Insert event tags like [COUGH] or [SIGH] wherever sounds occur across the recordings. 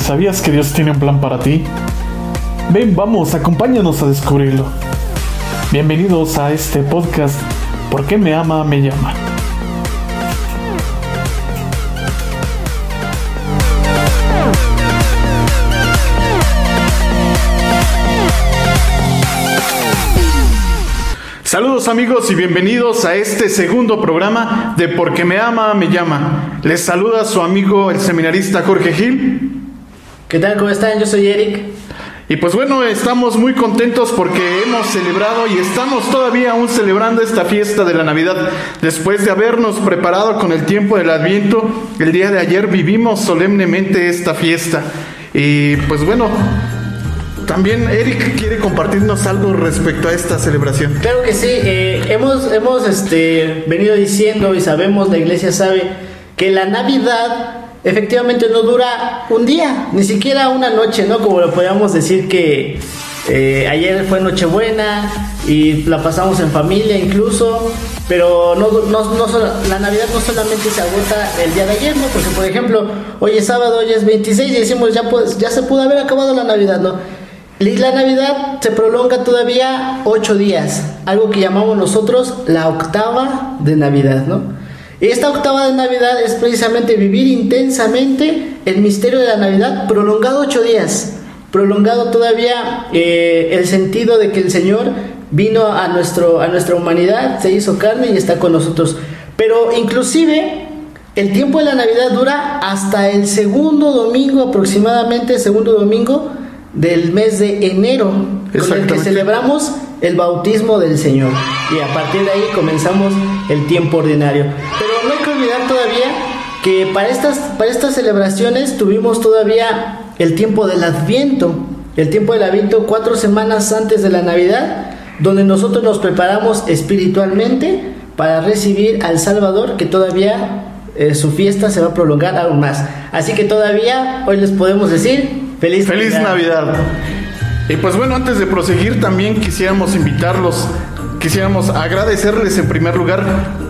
¿sabías que Dios tiene un plan para ti? Ven, vamos, acompáñanos a descubrirlo. Bienvenidos a este podcast, ¿Por qué me ama, me llama? Saludos amigos y bienvenidos a este segundo programa de Porque me ama, me llama. Les saluda su amigo el seminarista Jorge Gil. ¿Qué tal? ¿Cómo están? Yo soy Eric. Y pues bueno, estamos muy contentos porque hemos celebrado y estamos todavía aún celebrando esta fiesta de la Navidad. Después de habernos preparado con el tiempo del Adviento, el día de ayer vivimos solemnemente esta fiesta. Y pues bueno, también Eric quiere compartirnos algo respecto a esta celebración. Claro que sí, eh, hemos, hemos este, venido diciendo y sabemos, la iglesia sabe, que la Navidad efectivamente no dura un día, ni siquiera una noche, ¿no? Como lo podríamos decir que eh, ayer fue Nochebuena y la pasamos en familia incluso, pero no, no, no, la Navidad no solamente se agota el día de ayer, ¿no? Porque por ejemplo, hoy es sábado, hoy es 26 y decimos ya, pues, ya se pudo haber acabado la Navidad, ¿no? Y la Navidad se prolonga todavía ocho días, algo que llamamos nosotros la octava de Navidad, ¿no? Esta octava de Navidad es precisamente vivir intensamente el misterio de la Navidad, prolongado ocho días, prolongado todavía eh, el sentido de que el Señor vino a, nuestro, a nuestra humanidad, se hizo carne y está con nosotros. Pero inclusive el tiempo de la Navidad dura hasta el segundo domingo aproximadamente, segundo domingo del mes de enero, con el que celebramos el bautismo del Señor. Y a partir de ahí comenzamos el tiempo ordinario. Pero olvidar todavía que para estas, para estas celebraciones tuvimos todavía el tiempo del Adviento. El tiempo del Adviento cuatro semanas antes de la Navidad, donde nosotros nos preparamos espiritualmente para recibir al Salvador, que todavía eh, su fiesta se va a prolongar aún más. Así que todavía hoy les podemos decir Feliz, Feliz Navidad. Y pues bueno, antes de proseguir también quisiéramos invitarlos, quisiéramos agradecerles en primer lugar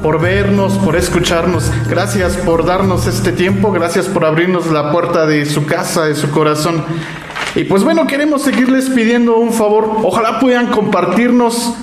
por vernos, por escucharnos. Gracias por darnos este tiempo, gracias por abrirnos la puerta de su casa, de su corazón. Y pues bueno, queremos seguirles pidiendo un favor. Ojalá puedan compartirnos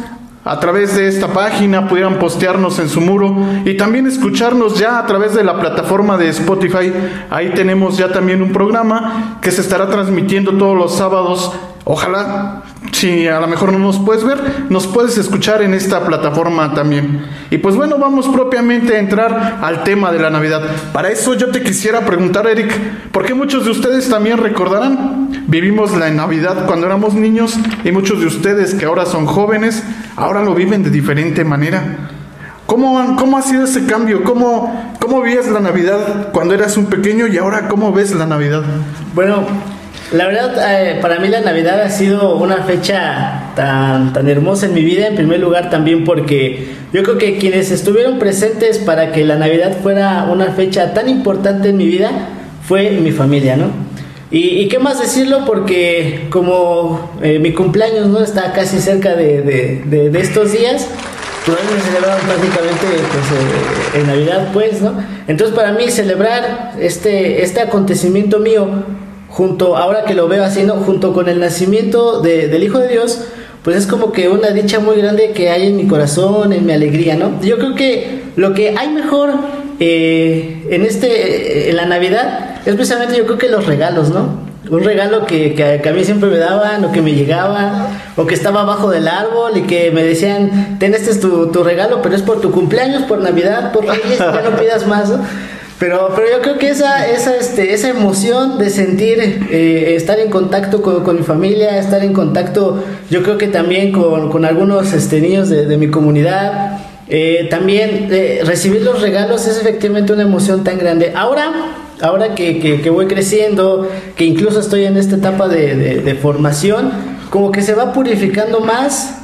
a través de esta página, pudieran postearnos en su muro y también escucharnos ya a través de la plataforma de Spotify. Ahí tenemos ya también un programa que se estará transmitiendo todos los sábados. Ojalá si a lo mejor no nos puedes ver, nos puedes escuchar en esta plataforma también. Y pues bueno, vamos propiamente a entrar al tema de la Navidad. Para eso yo te quisiera preguntar, Eric, ¿por qué muchos de ustedes también recordarán? Vivimos la Navidad cuando éramos niños y muchos de ustedes que ahora son jóvenes, ahora lo viven de diferente manera. ¿Cómo, cómo ha sido ese cambio? ¿Cómo, ¿Cómo vivías la Navidad cuando eras un pequeño y ahora cómo ves la Navidad? Bueno, la verdad, eh, para mí la Navidad ha sido una fecha tan, tan hermosa en mi vida, en primer lugar también porque yo creo que quienes estuvieron presentes para que la Navidad fuera una fecha tan importante en mi vida fue mi familia, ¿no? Y, qué más decirlo porque como eh, mi cumpleaños no está casi cerca de, de, estos días, pues me celebraron prácticamente pues, eh, en Navidad, pues, ¿no? Entonces para mí celebrar este, este acontecimiento mío junto, ahora que lo veo haciendo, junto con el nacimiento del Hijo de Dios, pues es como que una dicha muy grande que hay en mi corazón, en mi alegría, ¿no? Yo creo que lo que hay mejor eh, en este, en la Navidad, es precisamente yo creo que los regalos, ¿no? Un regalo que, que, a mí siempre me daban o que me llegaba o que estaba abajo del árbol y que me decían, ten este es tu, tu regalo, pero es por tu cumpleaños, por Navidad, por Reyes, ya no pidas más, ¿no? Pero, pero yo creo que esa, esa, este, esa emoción de sentir, eh, estar en contacto con, mi familia, estar en contacto, yo creo que también con, con algunos este, niños de, de mi comunidad, eh, también eh, recibir los regalos es efectivamente una emoción tan grande. Ahora, ahora que, que, voy creciendo, que incluso estoy en esta etapa de, de, formación, como que se va purificando más,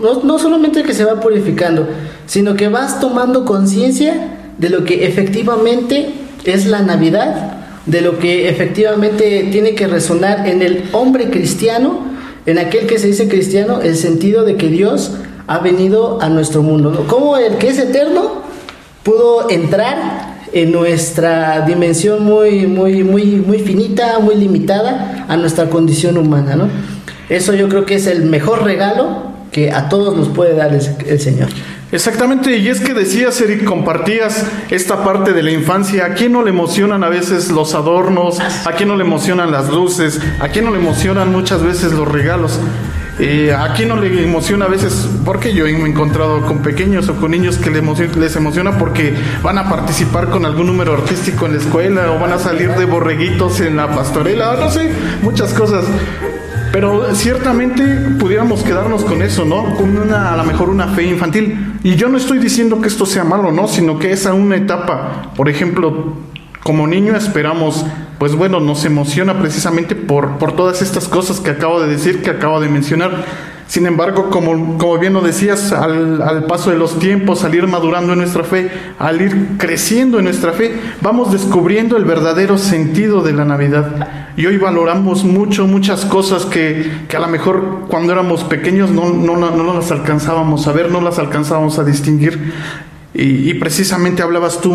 no, no solamente que se va purificando, sino que vas tomando conciencia de lo que efectivamente es la Navidad, de lo que efectivamente tiene que resonar en el hombre cristiano, en aquel que se dice cristiano, el sentido de que Dios ha venido a nuestro mundo. Como el que es eterno pudo entrar en nuestra dimensión muy, muy, muy, muy finita, muy limitada a nuestra condición humana, ¿no? Eso yo creo que es el mejor regalo que a todos nos puede dar el, Señor. Exactamente, y es que decías, Eric, compartías esta parte de la infancia. ¿A quién no le emocionan a veces los adornos? ¿A quién no le emocionan las luces? ¿A quién no le emocionan muchas veces los regalos? Eh, ¿A quién no le emociona a veces? Porque yo he encontrado con pequeños o con niños que les emociona porque van a participar con algún número artístico en la escuela o van a salir de borreguitos en la pastorela, no sé, muchas cosas. Pero ciertamente pudiéramos quedarnos con eso, ¿no? Con una, a lo mejor una fe infantil. Y yo no estoy diciendo que esto sea malo, ¿no? Sino que es a una etapa. Por ejemplo, como niño esperamos, pues bueno, nos emociona precisamente por, por todas estas cosas que acabo de decir, que acabo de mencionar. Sin embargo, como, como bien lo decías, al, al, paso de los tiempos, al ir madurando en nuestra fe, al ir creciendo en nuestra fe, vamos descubriendo el verdadero sentido de la Navidad. Y hoy valoramos mucho, muchas cosas que, que a lo mejor cuando éramos pequeños no, no, no, las alcanzábamos a ver, no las alcanzábamos a distinguir. Y, precisamente hablabas tú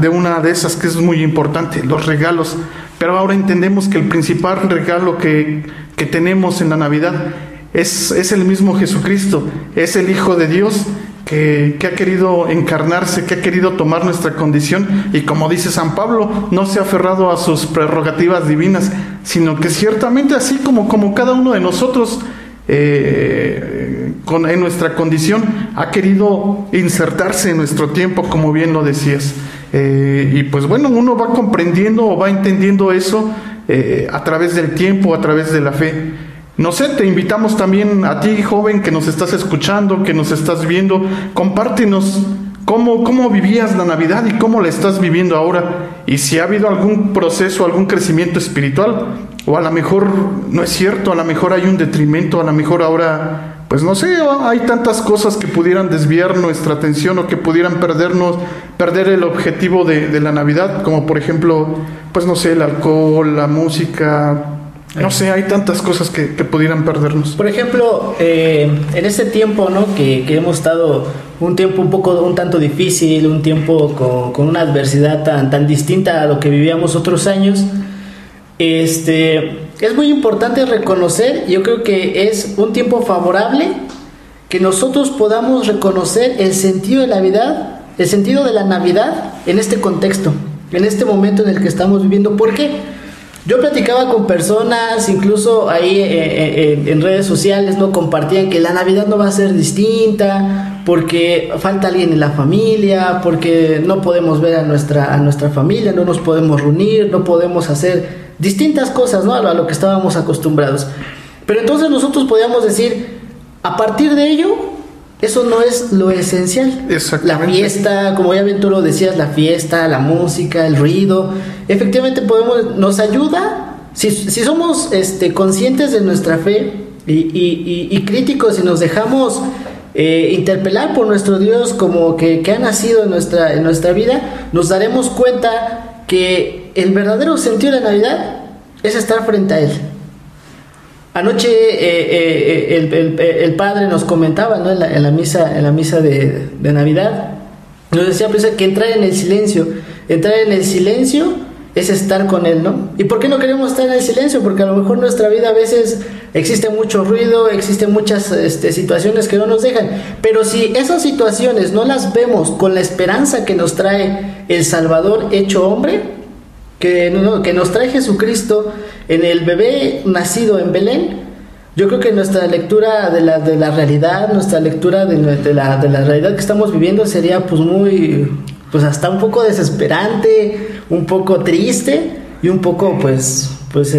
de una de esas que es muy importante, los regalos. Pero ahora entendemos que el principal regalo que, que tenemos en la Navidad es, el mismo Jesucristo, es el Hijo de Dios que, ha querido encarnarse, que ha querido tomar nuestra condición y como dice San Pablo, no se ha aferrado a sus prerrogativas divinas, sino que ciertamente así como, como cada uno de nosotros eh, en nuestra condición ha querido insertarse en nuestro tiempo, como bien lo decías. Eh, y pues bueno, uno va comprendiendo o va entendiendo eso eh, a través del tiempo, a través de la fe. No sé, te invitamos también a ti, joven, que nos estás escuchando, que nos estás viendo, compártenos cómo, cómo vivías la Navidad y cómo la estás viviendo ahora. Y si ha habido algún proceso, algún crecimiento espiritual, o a lo mejor no es cierto, a lo mejor hay un detrimento, a lo mejor ahora, pues no sé, hay tantas cosas que pudieran desviar nuestra atención o que pudieran perdernos, perder el objetivo de, de la Navidad, como por ejemplo, pues no sé, el alcohol, la música, no sé, hay tantas cosas que, pudieran perdernos. Por ejemplo, eh, en este tiempo, ¿no? Que, hemos estado un tiempo un poco, un tanto difícil, un tiempo con, una adversidad tan, tan distinta a lo que vivíamos otros años, este, es muy importante reconocer, yo creo que es un tiempo favorable que nosotros podamos reconocer el sentido de la Navidad, el sentido de la Navidad en este contexto, en este momento en el que estamos viviendo. ¿Por qué? Yo platicaba con personas, incluso ahí eh, eh, en redes sociales, ¿no? Compartían que la Navidad no va a ser distinta, porque falta alguien en la familia, porque no podemos ver a nuestra, a nuestra familia, no nos podemos reunir, no podemos hacer distintas cosas, ¿no? A lo que estábamos acostumbrados. Pero entonces nosotros podíamos decir, a partir de ello, eso no es lo esencial. La fiesta, como ya bien tú lo decías, la fiesta, la música, el ruido, efectivamente podemos, nos ayuda, si, somos este, conscientes de nuestra fe y, críticos y nos dejamos eh, interpelar por nuestro Dios como que, ha nacido en nuestra, en nuestra vida, nos daremos cuenta que el verdadero sentido de la Navidad es estar frente a Él. Anoche eh, eh, el, padre nos comentaba en, la, misa, en la misa de, Navidad, nos decía pues, que entrar en el silencio, entrar en el silencio es estar con Él, ¿no? ¿Y por qué no queremos estar en el silencio? Porque a lo mejor nuestra vida a veces existe mucho ruido, existen muchas este, situaciones que no nos dejan, pero si esas situaciones no las vemos con la esperanza que nos trae el Salvador hecho hombre, que, nos trae Jesucristo en el bebé nacido en Belén, yo creo que nuestra lectura de la, de la realidad, nuestra lectura de, la, de la realidad que estamos viviendo sería pues muy, pues hasta un poco desesperante, un poco triste y un poco pues, pues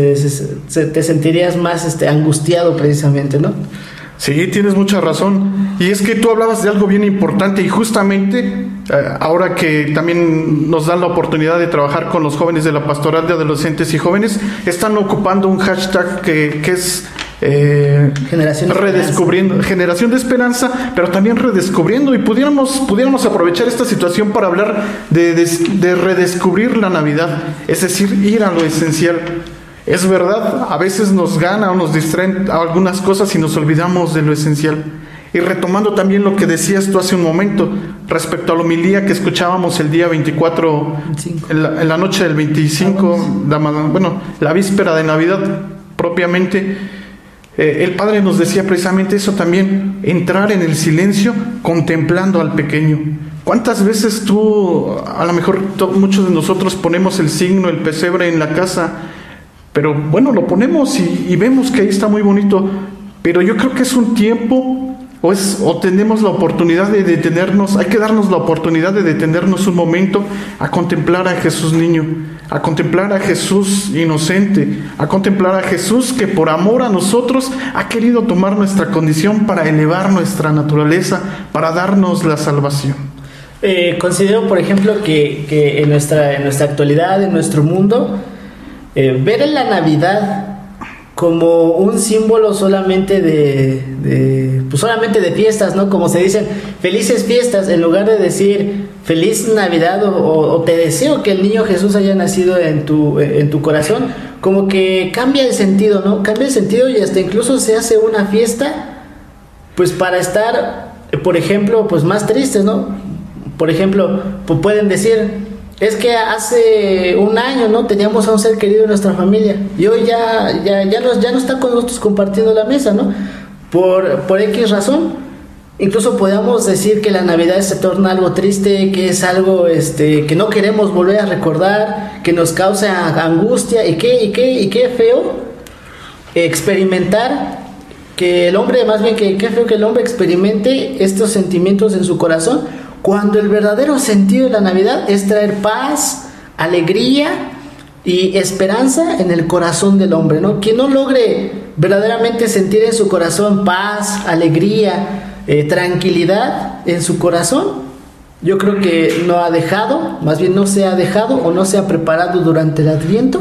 te sentirías más este, angustiado precisamente, ¿no? Sí, tienes mucha razón. Y es que tú hablabas de algo bien importante y justamente ahora que también nos dan la oportunidad de trabajar con los jóvenes de la pastoral de adolescentes y jóvenes, están ocupando un hashtag que, es eh, generación redescubriendo generación de esperanza, pero también redescubriendo y pudiéramos pudiéramos aprovechar esta situación para hablar de, de redescubrir la Navidad, es decir, ir a lo esencial. Es verdad, a veces nos gana o nos distraen algunas cosas y nos olvidamos de lo esencial. Y retomando también lo que decías tú hace un momento, respecto a la homilía que escuchábamos el día 24, en la, en la, noche del 25, la, bueno, la víspera de Navidad propiamente, eh, el Padre nos decía precisamente eso también, entrar en el silencio contemplando al pequeño. ¿Cuántas veces tú, a lo mejor muchos de nosotros ponemos el signo, el pesebre en la casa, pero bueno, lo ponemos y, y vemos que ahí está muy bonito, pero yo creo que es un tiempo o, es, o tenemos la oportunidad de detenernos, hay que darnos la oportunidad de detenernos un momento a contemplar a Jesús niño, a contemplar a Jesús inocente, a contemplar a Jesús que por amor a nosotros ha querido tomar nuestra condición para elevar nuestra naturaleza, para darnos la salvación. Eh, considero, por ejemplo, que, que, en, nuestra, en nuestra actualidad, en nuestro mundo, eh, ver en la Navidad como un símbolo solamente de, pues solamente de fiestas, ¿no? Como se dicen, felices fiestas, en lugar de decir feliz Navidad o, te deseo que el niño Jesús haya nacido en tu, en tu corazón, como que cambia el sentido, ¿no? Cambia el sentido y hasta incluso se hace una fiesta, pues para estar, por ejemplo, pues más tristes, ¿no? Por ejemplo, pues pueden decir, es que hace un año, ¿no? Teníamos a un ser querido en nuestra familia y hoy ya, ya, ya, no, ya no está con nosotros compartiendo la mesa, ¿no? Por, por X razón. Incluso podemos decir que la Navidad se torna algo triste, que es algo este, que no queremos volver a recordar, que nos causa angustia y qué, y qué, y qué feo experimentar que el hombre, más bien que qué feo que el hombre experimente estos sentimientos en su corazón cuando el verdadero sentido de la Navidad es traer paz, alegría y esperanza en el corazón del hombre, ¿no? Quien no logre verdaderamente sentir en su corazón paz, alegría, eh, tranquilidad en su corazón, yo creo que no ha dejado, más bien no se ha dejado o no se ha preparado durante el Adviento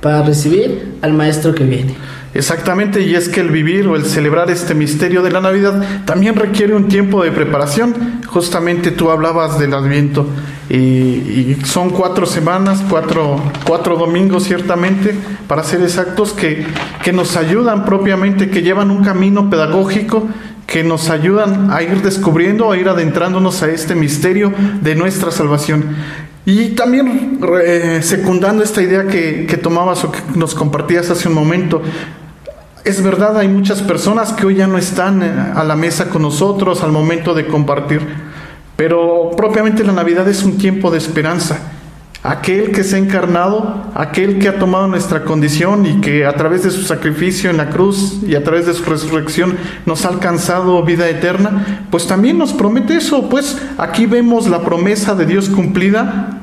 para recibir al Maestro que viene. Exactamente, y es que el vivir o el celebrar este misterio de la Navidad también requiere un tiempo de preparación. Justamente tú hablabas del Adviento y, son cuatro semanas, cuatro, cuatro, domingos ciertamente, para ser exactos, que, que nos ayudan propiamente, que llevan un camino pedagógico que nos ayudan a ir descubriendo, a ir adentrándonos a este misterio de nuestra salvación. Y también secundando esta idea que, que, tomabas o que nos compartías hace un momento, es verdad, hay muchas personas que hoy ya no están eh, a la mesa con nosotros al momento de compartir, pero propiamente la Navidad es un tiempo de esperanza. Aquel que se ha encarnado, aquel que ha tomado nuestra condición y que a través de su sacrificio en la cruz y a través de su resurrección nos ha alcanzado vida eterna, pues también nos promete eso. Pues aquí vemos la promesa de Dios cumplida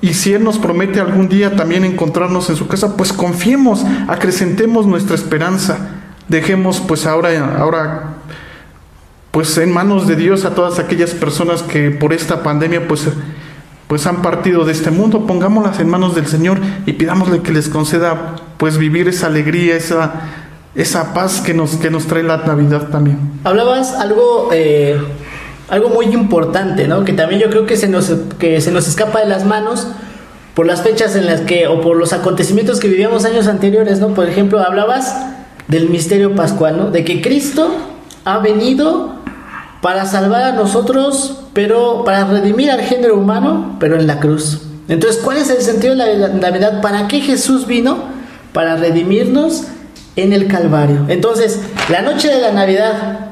y si Él nos promete algún día también encontrarnos en su casa, pues confiemos, acrecentemos nuestra esperanza. Dejemos pues ahora, ahora pues en manos de Dios a todas aquellas personas que por esta pandemia pues, pues han partido de este mundo. Pongámoslas en manos del Señor y pidámosle que les conceda pues vivir esa alegría, esa, esa paz que nos, que nos trae la Navidad también. Hablabas algo... Eh algo muy importante, ¿no? Que también yo creo que se nos, que se nos escapa de las manos por las fechas en las que, o por los acontecimientos que vivíamos años anteriores, ¿no? Por ejemplo, hablabas del misterio pascual, ¿no? De que Cristo ha venido para salvar a nosotros, pero para redimir al género humano, pero en la cruz. Entonces, ¿cuál es el sentido de la Navidad? ¿Para qué Jesús vino? Para redimirnos en el Calvario. Entonces, la noche de la Navidad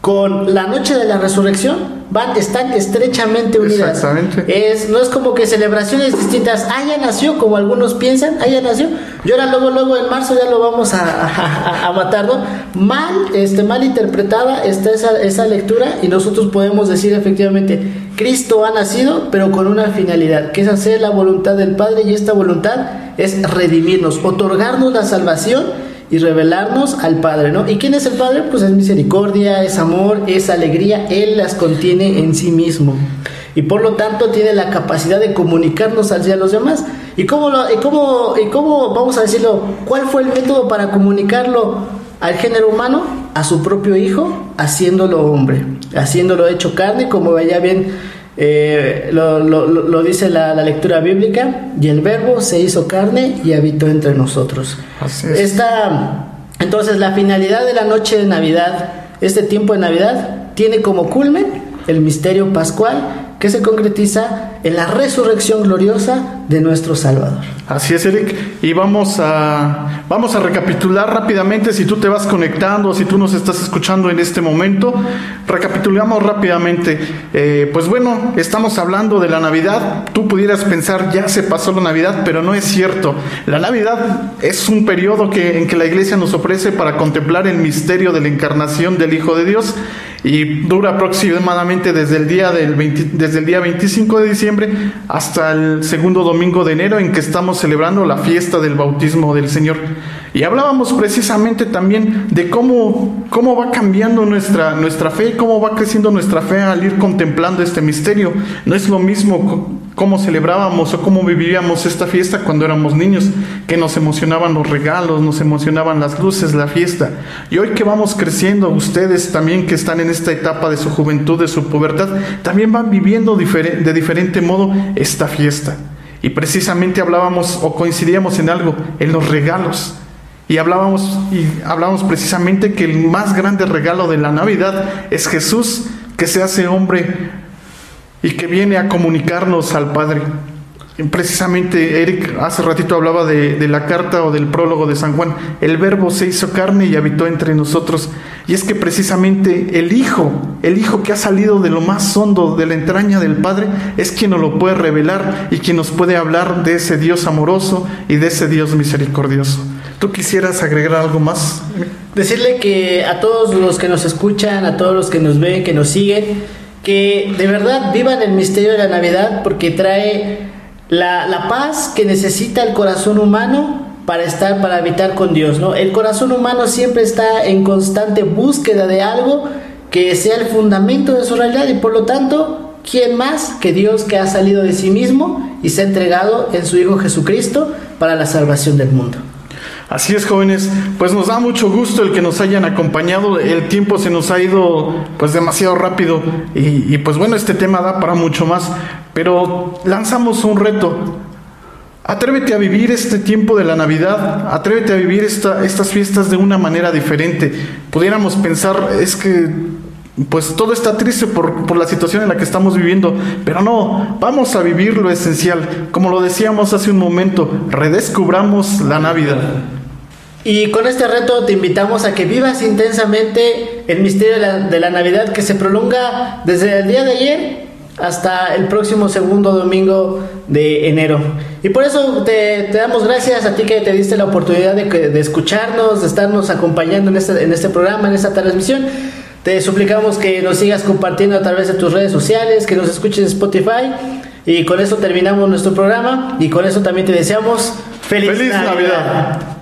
con la noche de la resurrección van están estrechamente unidas. Exactamente. Es, no es como que celebraciones distintas, ah, ya nació, como algunos piensan, ah, ya nació, y ahora luego, luego en marzo ya lo vamos [LAUGHS] a, a, matar, ¿no? Mal, este, mal interpretada está esa, esa lectura y nosotros podemos decir efectivamente, Cristo ha nacido, pero con una finalidad, que es hacer la voluntad del Padre y esta voluntad es redimirnos, otorgarnos la salvación y revelarnos al Padre, ¿no? ¿Y quién es el Padre? Pues es misericordia, es amor, es alegría, Él las contiene en sí mismo. Y por lo tanto tiene la capacidad de comunicarnos hacia los demás. ¿Y cómo, lo, y cómo, y cómo vamos a decirlo? ¿Cuál fue el método para comunicarlo al género humano? A su propio Hijo, haciéndolo hombre, haciéndolo hecho carne, como ya bien eh, lo, dice la, lectura bíblica, y el verbo se hizo carne y habitó entre nosotros. Esta, entonces, la finalidad de la noche de Navidad, este tiempo de Navidad, tiene como culmen el misterio pascual que se concretiza en la resurrección gloriosa de nuestro Salvador. Así es, Eric. Y vamos a, vamos a recapitular rápidamente, si tú te vas conectando, si tú nos estás escuchando en este momento, recapitulamos rápidamente. Eh, pues bueno, estamos hablando de la Navidad. Tú pudieras pensar, ya se pasó la Navidad, pero no es cierto. La Navidad es un periodo que, en que la iglesia nos ofrece para contemplar el misterio de la encarnación del Hijo de Dios y dura aproximadamente desde el día del desde el día 25 de diciembre hasta el segundo domingo de enero en que estamos celebrando la fiesta del bautismo del Señor. Y hablábamos precisamente también de cómo, cómo va cambiando nuestra, nuestra fe, cómo va creciendo nuestra fe al ir contemplando este misterio. No es lo mismo cómo celebrábamos o cómo vivíamos esta fiesta cuando éramos niños, que nos emocionaban los regalos, nos emocionaban las luces, la fiesta. Y hoy que vamos creciendo, ustedes también que están en esta etapa de su juventud, de su pubertad, también van viviendo de diferente modo esta fiesta. Y precisamente hablábamos o coincidíamos en algo, en los regalos. Y hablábamos, y hablábamos precisamente que el más grande regalo de la Navidad es Jesús que se hace hombre y que viene a comunicarnos al Padre. Precisamente Eric hace ratito hablaba de, la carta o del prólogo de San Juan. El verbo se hizo carne y habitó entre nosotros. Y es que precisamente el Hijo, el Hijo que ha salido de lo más hondo, de la entraña del Padre, es quien nos lo puede revelar y quien nos puede hablar de ese Dios amoroso y de ese Dios misericordioso. ¿Tú quisieras agregar algo más? Decirle que a todos los que nos escuchan, a todos los que nos ven, que nos siguen, que de verdad vivan el misterio de la Navidad porque trae la, paz que necesita el corazón humano para estar, para habitar con Dios, ¿no? El corazón humano siempre está en constante búsqueda de algo que sea el fundamento de su realidad y por lo tanto, ¿quién más que Dios que ha salido de sí mismo y se ha entregado en su Hijo Jesucristo para la salvación del mundo? Así es, jóvenes, pues nos da mucho gusto el que nos hayan acompañado. El tiempo se nos ha ido pues demasiado rápido y, pues bueno, este tema da para mucho más, pero lanzamos un reto. Atrévete a vivir este tiempo de la Navidad, atrévete a vivir esta, estas fiestas de una manera diferente. Pudiéramos pensar, es que pues todo está triste por, por, la situación en la que estamos viviendo, pero no, vamos a vivir lo esencial. Como lo decíamos hace un momento, redescubramos la Navidad. Y con este reto te invitamos a que vivas intensamente el misterio de la, Navidad que se prolonga desde el día de ayer hasta el próximo segundo domingo de enero. Y por eso te, damos gracias a ti que te diste la oportunidad de, de escucharnos, de estarnos acompañando en este, en este programa, en esta transmisión. Te suplicamos que nos sigas compartiendo a través de tus redes sociales, que nos escuches en Spotify. Y con eso terminamos nuestro programa y con eso también te deseamos feliz, feliz Navidad.